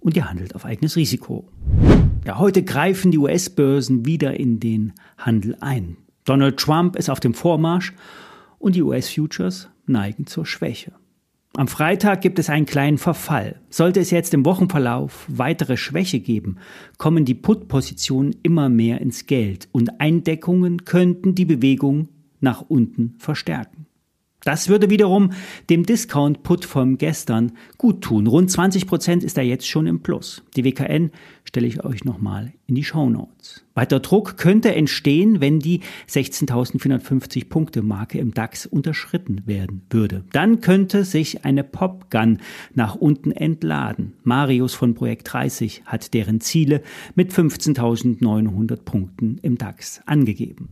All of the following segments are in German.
und ihr handelt auf eigenes Risiko. Ja, heute greifen die US-Börsen wieder in den Handel ein. Donald Trump ist auf dem Vormarsch und die US-Futures neigen zur Schwäche. Am Freitag gibt es einen kleinen Verfall. Sollte es jetzt im Wochenverlauf weitere Schwäche geben, kommen die Put-Positionen immer mehr ins Geld und Eindeckungen könnten die Bewegung nach unten verstärken. Das würde wiederum dem Discount-Put vom gestern gut tun. Rund 20 Prozent ist er jetzt schon im Plus. Die WKN stelle ich euch nochmal in die Show Notes. Weiter Druck könnte entstehen, wenn die 16.450 Punkte Marke im DAX unterschritten werden würde. Dann könnte sich eine Popgun nach unten entladen. Marius von Projekt 30 hat deren Ziele mit 15.900 Punkten im DAX angegeben.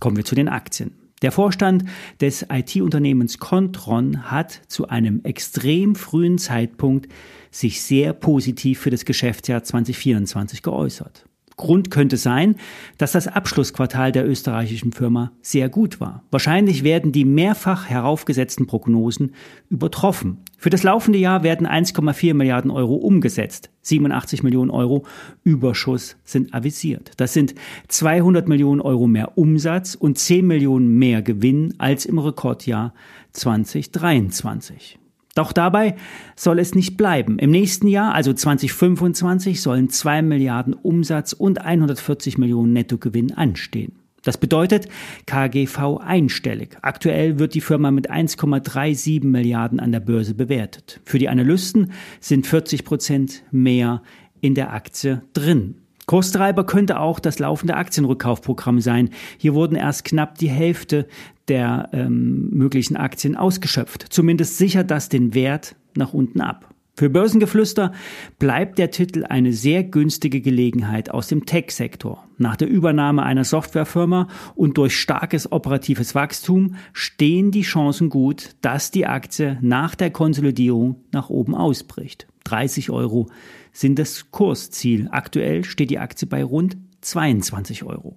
Kommen wir zu den Aktien. Der Vorstand des IT-Unternehmens Contron hat zu einem extrem frühen Zeitpunkt sich sehr positiv für das Geschäftsjahr 2024 geäußert. Grund könnte sein, dass das Abschlussquartal der österreichischen Firma sehr gut war. Wahrscheinlich werden die mehrfach heraufgesetzten Prognosen übertroffen. Für das laufende Jahr werden 1,4 Milliarden Euro umgesetzt. 87 Millionen Euro Überschuss sind avisiert. Das sind 200 Millionen Euro mehr Umsatz und 10 Millionen mehr Gewinn als im Rekordjahr 2023. Doch dabei soll es nicht bleiben. Im nächsten Jahr, also 2025, sollen 2 Milliarden Umsatz und 140 Millionen Nettogewinn anstehen. Das bedeutet KGV einstellig. Aktuell wird die Firma mit 1,37 Milliarden an der Börse bewertet. Für die Analysten sind 40 Prozent mehr in der Aktie drin. Kurstreiber könnte auch das laufende Aktienrückkaufprogramm sein. Hier wurden erst knapp die Hälfte der ähm, möglichen Aktien ausgeschöpft. Zumindest sichert das den Wert nach unten ab. Für Börsengeflüster bleibt der Titel eine sehr günstige Gelegenheit aus dem Tech-Sektor. Nach der Übernahme einer Softwarefirma und durch starkes operatives Wachstum stehen die Chancen gut, dass die Aktie nach der Konsolidierung nach oben ausbricht. 30 Euro sind das Kursziel. Aktuell steht die Aktie bei rund 22 Euro.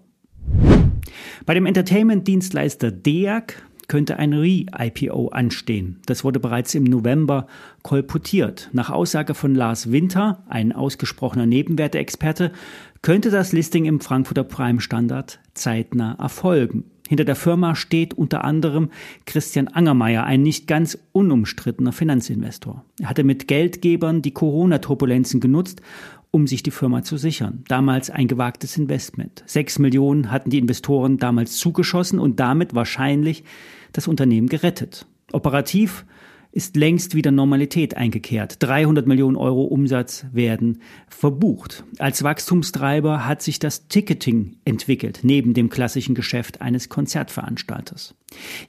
Bei dem Entertainment-Dienstleister DEAG könnte ein Re-IPO anstehen. Das wurde bereits im November kolportiert. Nach Aussage von Lars Winter, ein ausgesprochener Nebenwerteexperte, könnte das Listing im Frankfurter Prime Standard zeitnah erfolgen. Hinter der Firma steht unter anderem Christian Angermeier, ein nicht ganz unumstrittener Finanzinvestor. Er hatte mit Geldgebern die Corona-Turbulenzen genutzt, um sich die Firma zu sichern. Damals ein gewagtes Investment. Sechs Millionen hatten die Investoren damals zugeschossen und damit wahrscheinlich das Unternehmen gerettet. Operativ ist längst wieder Normalität eingekehrt. 300 Millionen Euro Umsatz werden verbucht. Als Wachstumstreiber hat sich das Ticketing entwickelt, neben dem klassischen Geschäft eines Konzertveranstalters.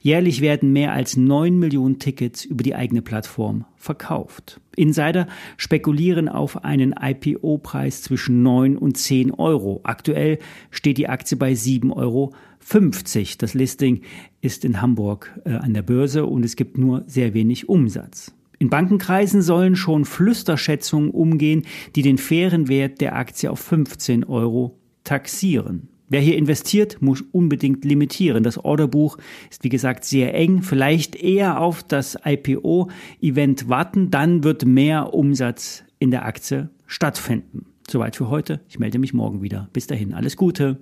Jährlich werden mehr als 9 Millionen Tickets über die eigene Plattform verkauft. Insider spekulieren auf einen IPO-Preis zwischen 9 und 10 Euro. Aktuell steht die Aktie bei 7 Euro 50. Das Listing ist in Hamburg äh, an der Börse und es gibt nur sehr wenig Umsatz. In Bankenkreisen sollen schon Flüsterschätzungen umgehen, die den fairen Wert der Aktie auf 15 Euro taxieren. Wer hier investiert, muss unbedingt limitieren. Das Orderbuch ist wie gesagt sehr eng. Vielleicht eher auf das IPO-Event warten, dann wird mehr Umsatz in der Aktie stattfinden. Soweit für heute. Ich melde mich morgen wieder. Bis dahin, alles Gute.